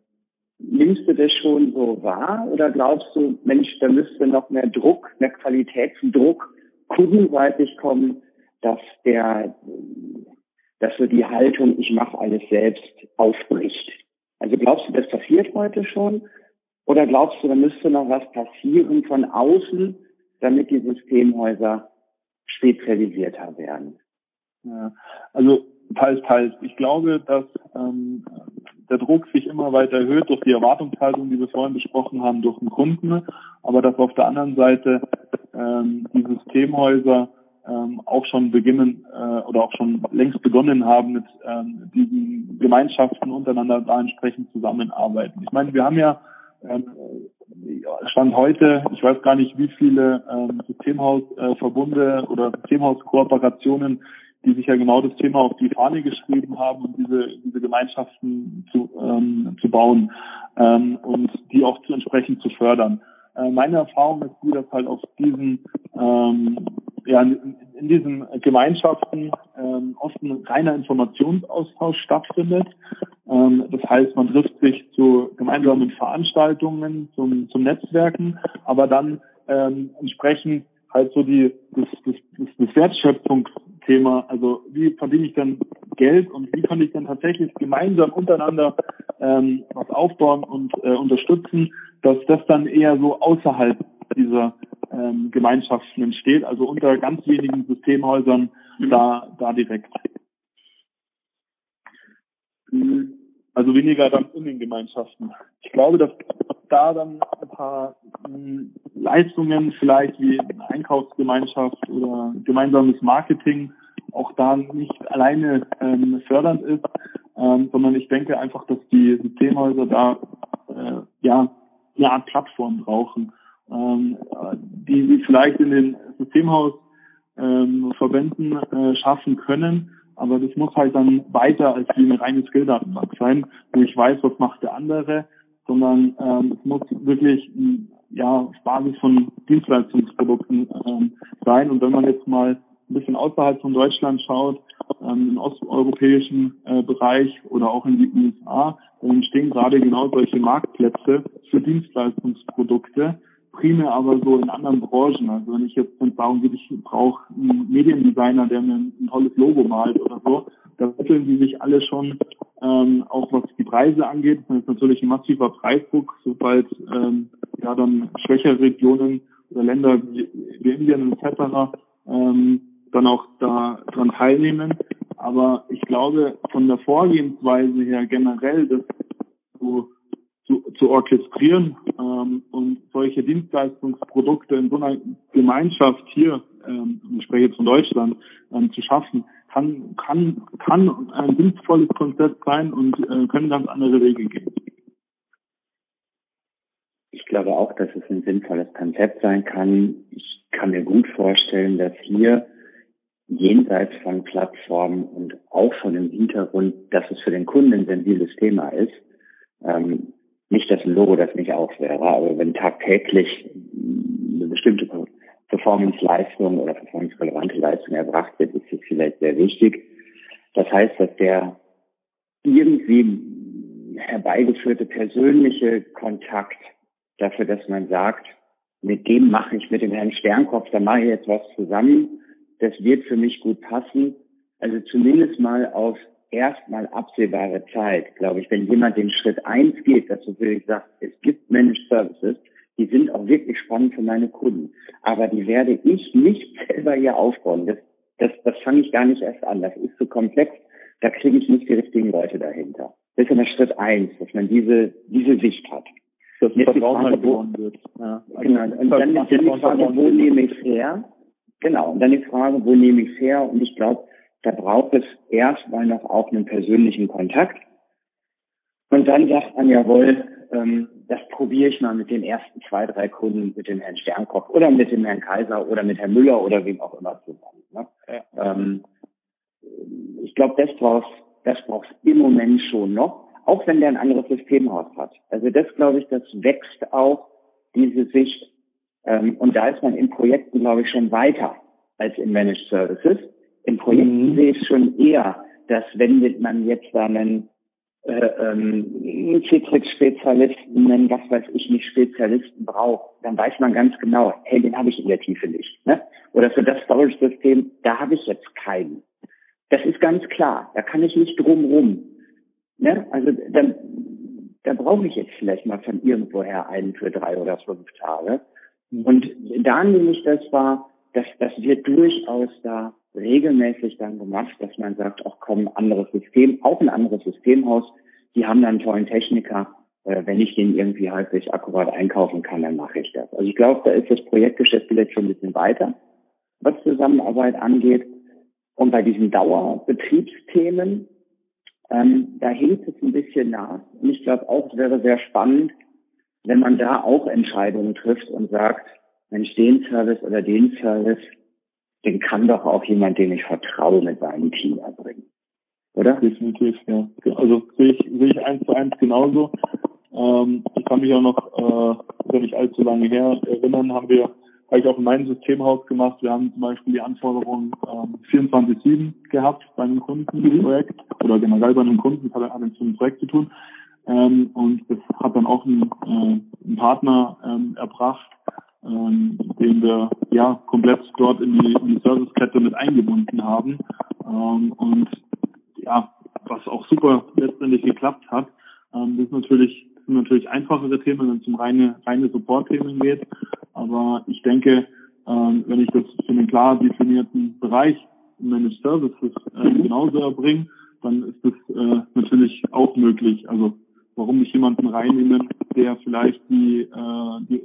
nimmst du das schon so wahr oder glaubst du, Mensch, da müsste noch mehr Druck, mehr Qualitätsdruck kundenseitig kommen, dass der, dass so die Haltung, ich mache alles selbst, aufbricht. Also glaubst du, das passiert heute schon? Oder glaubst du, da müsste noch was passieren von außen, damit die Systemhäuser spezialisierter werden? Ja, also teils, teils. Ich glaube, dass ähm, der Druck sich immer weiter erhöht durch die Erwartungshaltung, die wir vorhin besprochen haben, durch den Kunden, aber dass auf der anderen Seite ähm, die Systemhäuser ähm, auch schon beginnen äh, oder auch schon längst begonnen haben, mit ähm, diesen Gemeinschaften untereinander da entsprechend zusammenarbeiten. Ich meine, wir haben ja ähm, Stand heute, ich weiß gar nicht, wie viele ähm, Systemhausverbunde äh, oder Systemhauskooperationen die sich ja genau das Thema auf die Fahne geschrieben haben, um diese, diese Gemeinschaften zu, ähm, zu bauen ähm, und die auch zu entsprechend zu fördern. Äh, meine Erfahrung ist die, dass halt auf diesen ähm, ja, in, in diesen Gemeinschaften ähm, oft ein reiner Informationsaustausch stattfindet. Ähm, das heißt, man trifft sich zu gemeinsamen Veranstaltungen, zum, zum Netzwerken, aber dann ähm, entsprechend halt so die das, das, das, das Wertschöpfungsthema, also wie verdiene ich dann Geld und wie kann ich dann tatsächlich gemeinsam untereinander ähm, was aufbauen und äh, unterstützen, dass das dann eher so außerhalb dieser ähm, Gemeinschaften entsteht, also unter ganz wenigen Systemhäusern mhm. da, da direkt. Mhm. Also weniger dann in den Gemeinschaften. Ich glaube, dass da dann ein paar hm, Leistungen vielleicht wie eine Einkaufsgemeinschaft oder gemeinsames Marketing auch da nicht alleine ähm, fördernd ist, ähm, sondern ich denke einfach, dass die Systemhäuser da äh, ja eine Art Plattform brauchen, ähm, die sie vielleicht in den Systemhausverbänden äh, schaffen können. Aber das muss halt dann weiter als wie eine reine Skill-Datenbank sein, wo ich weiß, was macht der andere, sondern ähm, es muss wirklich ja Basis von Dienstleistungsprodukten ähm, sein. Und wenn man jetzt mal ein bisschen außerhalb von Deutschland schaut, ähm, im osteuropäischen äh, Bereich oder auch in die USA, dann entstehen gerade genau solche Marktplätze für Dienstleistungsprodukte, primär aber so in anderen Branchen. Also wenn ich jetzt darum geht, ich brauche einen Mediendesigner, der mir ein tolles Logo malt oder so, da wickeln die sich alle schon ähm, auch was die Preise angeht. Das ist natürlich ein massiver Preisdruck, sobald ähm, ja dann schwächere Regionen oder Länder wie, wie Indien etc. Ähm, dann auch da dran teilnehmen. Aber ich glaube, von der Vorgehensweise her generell, das zu, zu, zu orchestrieren solche Dienstleistungsprodukte in so einer Gemeinschaft hier, ähm, ich spreche jetzt von Deutschland, ähm, zu schaffen, kann, kann, kann ein sinnvolles Konzept sein und äh, können ganz andere Wege gehen. Ich glaube auch, dass es ein sinnvolles Konzept sein kann. Ich kann mir gut vorstellen, dass hier jenseits von Plattformen und auch von dem Hintergrund, dass es für den Kunden ein sensibles Thema ist. Ähm, nicht, ein Logo das nicht auch wäre, aber wenn tagtäglich eine bestimmte Performance-Leistung oder performance-relevante Leistung erbracht wird, ist es vielleicht sehr wichtig. Das heißt, dass der irgendwie herbeigeführte persönliche Kontakt dafür, dass man sagt, mit dem mache ich, mit dem Herrn Sternkopf, da mache ich jetzt was zusammen das wird für mich gut passen. Also zumindest mal auf erstmal absehbare Zeit, glaube ich, wenn jemand den Schritt eins geht, dass du wirklich sagst, es gibt Managed Services, die sind auch wirklich spannend für meine Kunden. Aber die werde ich nicht [LAUGHS] selber hier aufbauen. Das, das, das fange ich gar nicht erst an. Das ist zu komplex. Da kriege ich nicht die richtigen Leute dahinter. Das ist immer Schritt eins, dass man diese, diese Sicht hat. Dass das Vertrauen halt gewonnen wird. Ja. Also genau. Und dann ist die Frage, wo nehme ich her? Genau. Und dann die Frage, wo nehme ich her? Und ich glaube, da braucht es erstmal noch auch einen persönlichen Kontakt. Und dann sagt man, jawohl, ähm, das probiere ich mal mit den ersten zwei, drei Kunden, mit dem Herrn Sternkopf oder mit dem Herrn Kaiser oder mit Herrn Müller oder wem auch immer zusammen. Ne? Ja. Ähm, ich glaube, das brauchst das brauchst im Moment schon noch, auch wenn der ein anderes Systemhaus hat. Also das glaube ich, das wächst auch diese Sicht ähm, und da ist man in Projekten, glaube ich, schon weiter als in Managed Services. In Projekten mhm. sehe ich schon eher, dass wenn man jetzt einen äh, ähm, Citrix-Spezialisten, einen was weiß ich nicht Spezialisten braucht, dann weiß man ganz genau, hey, den habe ich in der Tiefe nicht. Ne? Oder für das Storage-System, da habe ich jetzt keinen. Das ist ganz klar, da kann ich nicht drumrum. Ne? Also dann, da brauche ich jetzt vielleicht mal von irgendwoher einen für drei oder fünf Tage. Und da nehme ich das wahr, dass das wird durchaus da regelmäßig dann gemacht, dass man sagt, auch komm, anderes System, auch ein anderes Systemhaus, die haben dann einen tollen Techniker, äh, wenn ich den irgendwie halbwegs akkurat einkaufen kann, dann mache ich das. Also ich glaube, da ist das Projektgeschäft vielleicht schon ein bisschen weiter, was Zusammenarbeit angeht. Und bei diesen Dauerbetriebsthemen, ähm, da hinkt es ein bisschen nach. Und ich glaube auch, es wäre sehr spannend, wenn man da auch Entscheidungen trifft und sagt, Mensch, den Service oder den Service, den kann doch auch jemand, dem ich vertraue, mit seinem Team erbringen. Oder? Definitiv, ja. Also sehe ich, sehe ich eins zu eins genauso. Ähm, ich kann mich auch noch, äh, nicht allzu lange her erinnern, haben wir, habe ich auch in meinem Systemhaus gemacht. Wir haben zum Beispiel die Anforderung ähm, 24-7 gehabt bei einem Kundenprojekt mhm. oder generell bei einem Kunden, das hat alles mit einem Projekt zu tun. Ähm, und das hat dann auch ein, äh, ein Partner ähm, erbracht, ähm, den wir ja komplett dort in die, in die Servicekette mit eingebunden haben. Ähm, und ja, was auch super letztendlich geklappt hat. Ähm, das ist natürlich sind natürlich einfachere Themen, wenn es um reine reine Support-Themen geht. Aber ich denke, ähm, wenn ich das für einen klar definierten Bereich Managed Services äh, mhm. genauso erbringe, dann ist das äh, natürlich auch möglich. Also warum nicht jemanden reinnehmen, der vielleicht die, äh, die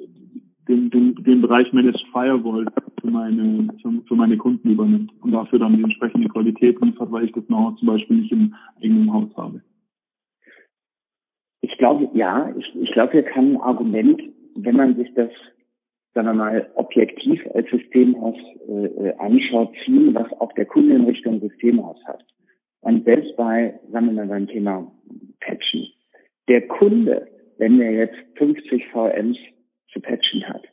den, den, den Bereich Managed Firewall für meine, für meine Kunden übernimmt und dafür dann die entsprechende Qualität liefert, weil ich das noch zum Beispiel nicht im eigenen Haus habe. Ich glaube, ja, ich, ich glaube, hier kann ein Argument, wenn man sich das sagen wir mal, objektiv als Systemhaus äh, äh, anschaut, ziehen, was auch der Kunde in Richtung Systemhaus hat. Und selbst bei, sagen wir mal, beim Thema Patchen. Der Kunde, wenn er jetzt 50 VMs zu patchen hat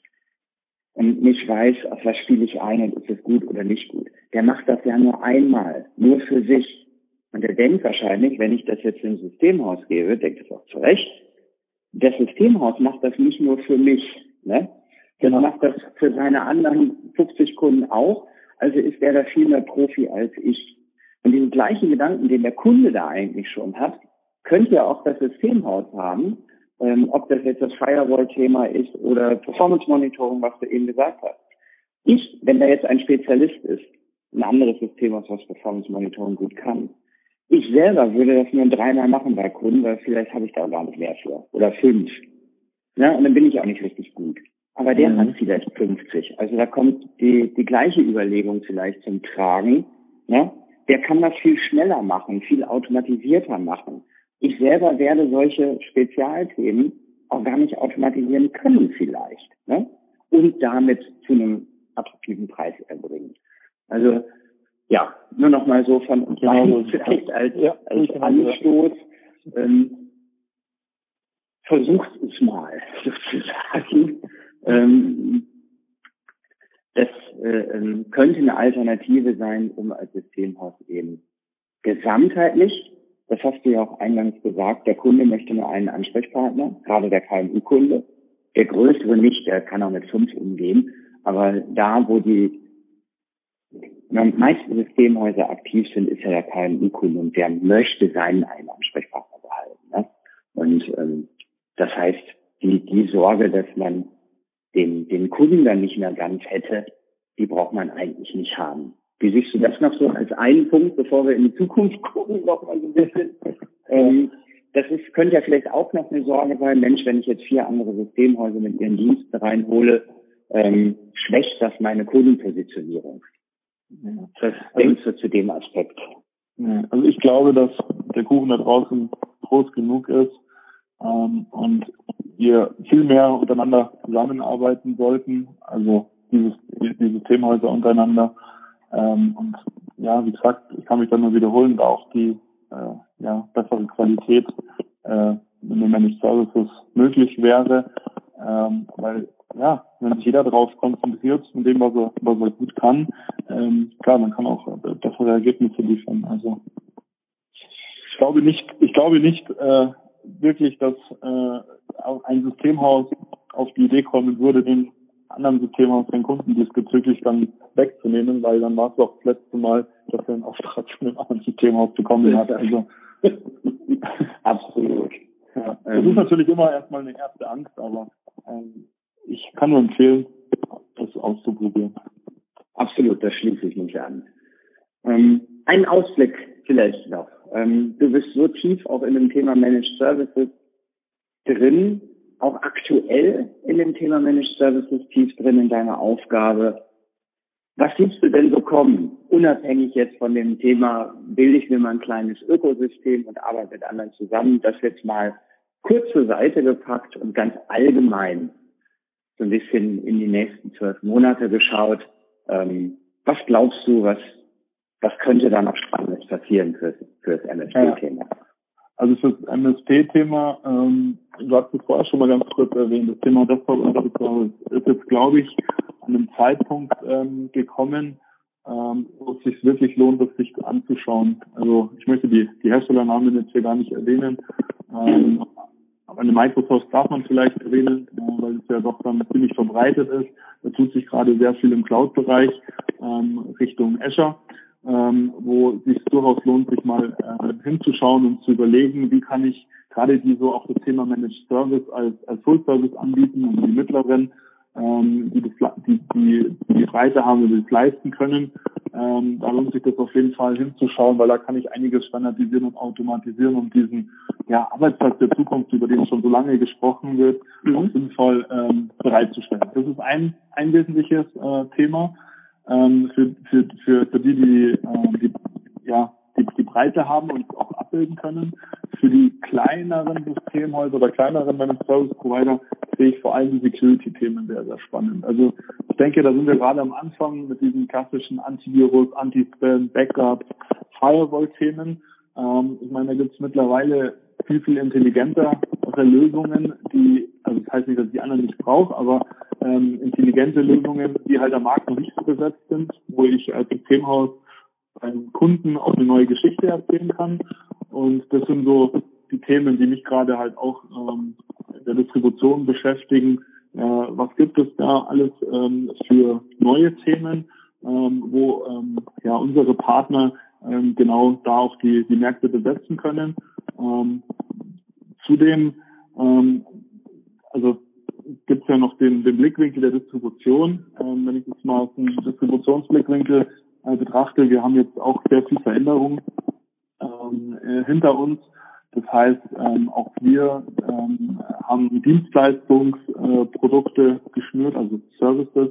und nicht weiß, auf was spiele ich ein und ist es gut oder nicht gut, der macht das ja nur einmal, nur für sich. Und er denkt wahrscheinlich, wenn ich das jetzt im Systemhaus gebe, denkt es auch zu Recht, das Systemhaus macht das nicht nur für mich, ne? Der genau. macht das für seine anderen 50 Kunden auch. Also ist er da viel mehr Profi als ich. Und diesen gleichen Gedanken, den der Kunde da eigentlich schon hat, könnte ja auch das Systemhaus haben, ähm, ob das jetzt das Firewall-Thema ist oder Performance Monitoring, was du eben gesagt hast. Ich, wenn da jetzt ein Spezialist ist, ein anderes System, was Performance Monitoring gut kann, ich selber würde das nur dreimal machen bei Kunden, weil vielleicht habe ich da gar nicht mehr für. Oder fünf. Ja, und dann bin ich auch nicht richtig gut. Aber der mhm. hat vielleicht 50. Also da kommt die, die gleiche Überlegung vielleicht zum Tragen. Ja? Der kann das viel schneller machen, viel automatisierter machen. Ich selber werde solche Spezialthemen auch gar nicht automatisieren können vielleicht. Ne? Und damit zu einem attraktiven Preis erbringen. Also ja, nur noch mal so von uns genau, vielleicht als, ja, als Anstoß. Ähm, versucht es mal [LAUGHS] sozusagen. Ähm, das äh, ähm, könnte eine Alternative sein, um als Systemhaus eben gesamtheitlich, das hast du ja auch eingangs gesagt, der Kunde möchte nur einen Ansprechpartner, gerade der KMU-Kunde. Der größere nicht, der kann auch mit fünf umgehen. Aber da, wo die meisten Systemhäuser aktiv sind, ist ja der KMU-Kunde und der möchte seinen einen Ansprechpartner behalten. Ne? Und ähm, das heißt, die, die Sorge, dass man den, den Kunden dann nicht mehr ganz hätte, die braucht man eigentlich nicht haben. Wie siehst du das noch so als einen Punkt, bevor wir in die Zukunft [LAUGHS] gucken, noch mal so ein bisschen? ähm, das ist, könnte ja vielleicht auch noch eine Sorge sein, Mensch, wenn ich jetzt vier andere Systemhäuser mit ihren Diensten reinhole, ähm, schwächt das meine Kundenpositionierung. Was also, denkst du zu dem Aspekt? Also ich glaube, dass der Kuchen da draußen groß genug ist ähm, und wir viel mehr untereinander zusammenarbeiten sollten, also dieses, die Systemhäuser untereinander. Ähm, und ja, wie gesagt, ich kann mich dann nur wiederholen, da auch die äh, ja, bessere Qualität äh, in den Managed Services möglich wäre, ähm, weil ja, wenn sich jeder darauf konzentriert, in dem, was er, was er gut kann, ähm, klar, man kann auch bessere Ergebnisse liefern. Also ich glaube nicht, ich glaube nicht, äh, wirklich, dass äh, ein Systemhaus auf die Idee kommen würde, den anderen Systemhaus den Kunden diesbezüglich dann wegzunehmen, weil dann war es doch das letzte Mal, dass er einen Auftrag von einem anderen Systemhaus bekommen hat. Also [LAUGHS] absolut. Ja, das ist natürlich immer erstmal eine erste Angst, aber ähm, ich kann nur empfehlen, das auszuprobieren. Absolut, das schließe ich mich an. Ähm, ein Ausblick vielleicht noch. Ähm, du bist so tief auch in dem Thema Managed Services drin, auch aktuell in dem Thema Managed Services tief drin in deiner Aufgabe. Was siehst du denn so kommen? Unabhängig jetzt von dem Thema, bilde ich mir mal ein kleines Ökosystem und arbeite mit anderen zusammen, das jetzt mal kurz zur Seite gepackt und ganz allgemein so ein bisschen in die nächsten zwölf Monate geschaut. Ähm, was glaubst du, was was könnte da noch Spannendes passieren für, für das MSP-Thema? Ja. Also für das MSP-Thema, ähm, du hast es vorher schon mal ganz kurz erwähnt, das Thema Desktop und ist jetzt, glaube ich, an einem Zeitpunkt ähm, gekommen, ähm, wo es sich wirklich lohnt, das sich anzuschauen. Also ich möchte die, die Herstellernamen jetzt hier gar nicht erwähnen. Ähm, aber eine Microsoft darf man vielleicht erwähnen, äh, weil es ja doch dann ziemlich verbreitet ist. Da tut sich gerade sehr viel im Cloud-Bereich ähm, Richtung Azure ähm, wo es sich durchaus lohnt, sich mal äh, hinzuschauen und zu überlegen, wie kann ich gerade die so auch das Thema Managed Service als, als Full Service anbieten und die mittleren, ähm, die, das, die, die, die Breite haben und das leisten können. Ähm, da lohnt sich das auf jeden Fall hinzuschauen, weil da kann ich einiges standardisieren und automatisieren, um diesen ja, Arbeitsplatz der Zukunft, über den schon so lange gesprochen wird, mhm. auch sinnvoll ähm, bereitzustellen. Das ist ein, ein wesentliches äh, Thema ähm, für, für, für, für die, die, äh, die, ja, die, die Breite haben und auch abbilden können. Für die kleineren Systemhäuser oder kleineren Managed Service Provider sehe ich vor allem die Security-Themen sehr, sehr spannend. Also ich denke, da sind wir gerade am Anfang mit diesen klassischen Antivirus, Anti-Spam, Backup, Firewall-Themen. Ähm, ich meine, da gibt es mittlerweile viel, viel intelligentere Lösungen, die, also das heißt nicht, dass ich die anderen nicht brauche, aber ähm, intelligente Lösungen, die halt am Markt noch nicht so besetzt sind, wo ich als Systemhaus einem Kunden auch eine neue Geschichte erzählen kann. Und das sind so die Themen, die mich gerade halt auch ähm, in der Distribution beschäftigen. Äh, was gibt es da alles ähm, für neue Themen, ähm, wo ähm, ja unsere Partner ähm, genau da auch die, die Märkte besetzen können. Ähm, zudem, ähm, also gibt es ja noch den, den Blickwinkel der Distribution. Ähm, wenn ich jetzt mal aus dem Distributionsblickwinkel äh, betrachte, wir haben jetzt auch sehr viel Veränderung ähm, äh, hinter uns. Das heißt, ähm, auch wir ähm, haben Dienstleistungsprodukte äh, geschnürt, also Services,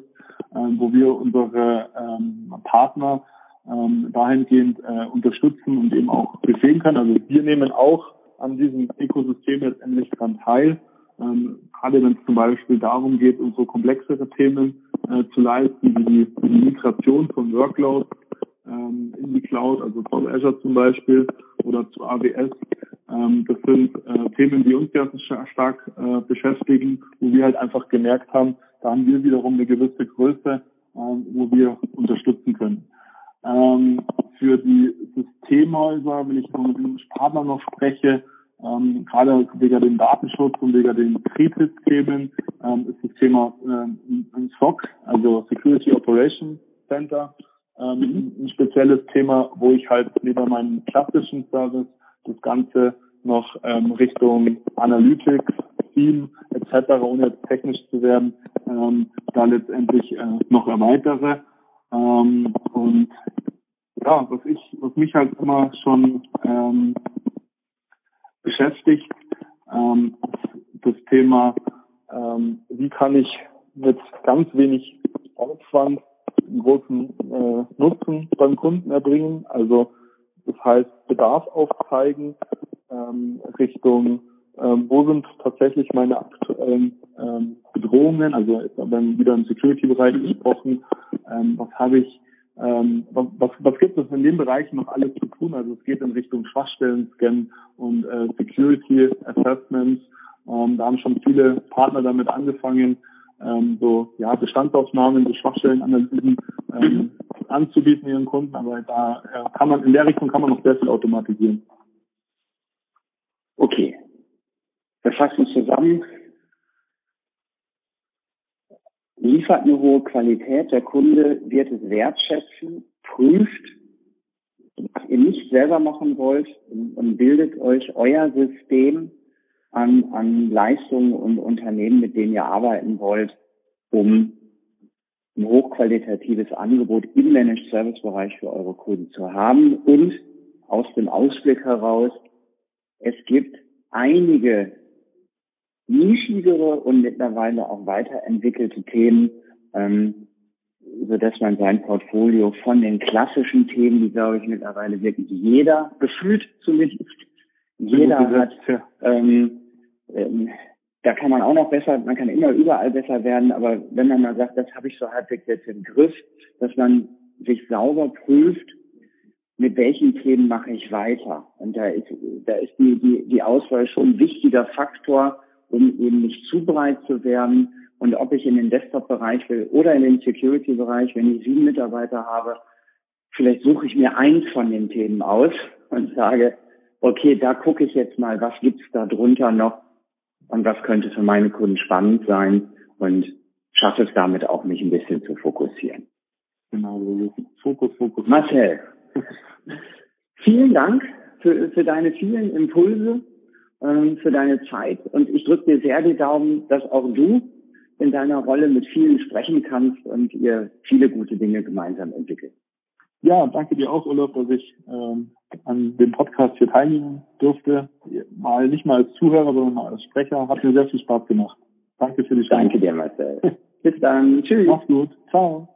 ähm, wo wir unsere ähm, Partner ähm, dahingehend äh, unterstützen und eben auch befähigen können. Also wir nehmen auch an diesem Ökosystem letztendlich dran teil. Ähm, gerade wenn es zum Beispiel darum geht, unsere komplexere Themen äh, zu leisten, wie die, die Migration von Workloads ähm, in die Cloud, also zu Azure zum Beispiel oder zu AWS. Ähm, das sind äh, Themen, die uns ganz stark äh, beschäftigen, wo wir halt einfach gemerkt haben, da haben wir wiederum eine gewisse Größe, ähm, wo wir unterstützen können. Ähm, für die Systemhäuser, wenn ich mit dem Partner noch spreche, ähm, gerade wegen dem Datenschutz und wegen den Betriebssystemen ähm, ist das Thema ähm, ein SOC, also Security Operation Center, ähm, mhm. ein spezielles Thema, wo ich halt neben meinem klassischen Service das Ganze noch ähm, Richtung Analytics, Team etc., ohne jetzt technisch zu werden, ähm, da letztendlich äh, noch erweitere. Ähm, und ja, was ich, was mich halt immer schon ähm, beschäftigt, ähm, das Thema, ähm, wie kann ich mit ganz wenig Aufwand einen großen äh, Nutzen beim Kunden erbringen. Also das heißt Bedarf aufzeigen ähm, Richtung, ähm, wo sind tatsächlich meine aktuellen ähm, Bedrohungen, also wir wieder im Security-Bereich gesprochen, ähm, was habe ich ähm, was, was gibt es in dem Bereich noch alles zu tun? Also es geht in Richtung Schwachstellen-Scan und äh, Security Assessments. Ähm, da haben schon viele Partner damit angefangen, ähm, so ja Bestandsaufnahmen, so Schwachstellenanalysen ähm, anzubieten ihren Kunden. Aber da äh, kann man in der Richtung kann man noch sehr viel automatisieren. Okay. Wir fassen zusammen. Liefert eine hohe Qualität, der Kunde wird es wertschätzen, prüft, was ihr nicht selber machen wollt und bildet euch euer System an, an Leistungen und Unternehmen, mit denen ihr arbeiten wollt, um ein hochqualitatives Angebot im Managed Service Bereich für eure Kunden zu haben. Und aus dem Ausblick heraus, es gibt einige nischigere und mittlerweile auch weiterentwickelte Themen, ähm, so dass man sein Portfolio von den klassischen Themen, die glaube ich mittlerweile wirklich jeder, gefühlt zumindest, jeder hat, ähm, ähm, da kann man auch noch besser, man kann immer überall besser werden, aber wenn man mal sagt, das habe ich so halbwegs jetzt im Griff, dass man sich sauber prüft, mit welchen Themen mache ich weiter. Und da ist, da ist die, die, die Auswahl schon ein wichtiger Faktor, um eben nicht zu breit zu werden. Und ob ich in den Desktop-Bereich will oder in den Security-Bereich, wenn ich sieben Mitarbeiter habe, vielleicht suche ich mir eins von den Themen aus und sage, okay, da gucke ich jetzt mal, was gibt's da drunter noch und was könnte für meine Kunden spannend sein und schaffe es damit auch, mich ein bisschen zu fokussieren. Genau, Fokus, Fokus. Marcel, [LAUGHS] vielen Dank für, für deine vielen Impulse ähm, für deine Zeit. Und ich drücke dir sehr die Daumen, dass auch du in deiner Rolle mit vielen sprechen kannst und ihr viele gute Dinge gemeinsam entwickelt. Ja, danke dir auch, Olaf, dass ich ähm, an dem Podcast hier teilnehmen durfte. Mal nicht mal als Zuhörer, sondern mal als Sprecher. Hat mir sehr viel Spaß gemacht. Danke für die Chance. Danke dir, Marcel. Bis dann. [LAUGHS] Tschüss. Mach's gut. Ciao.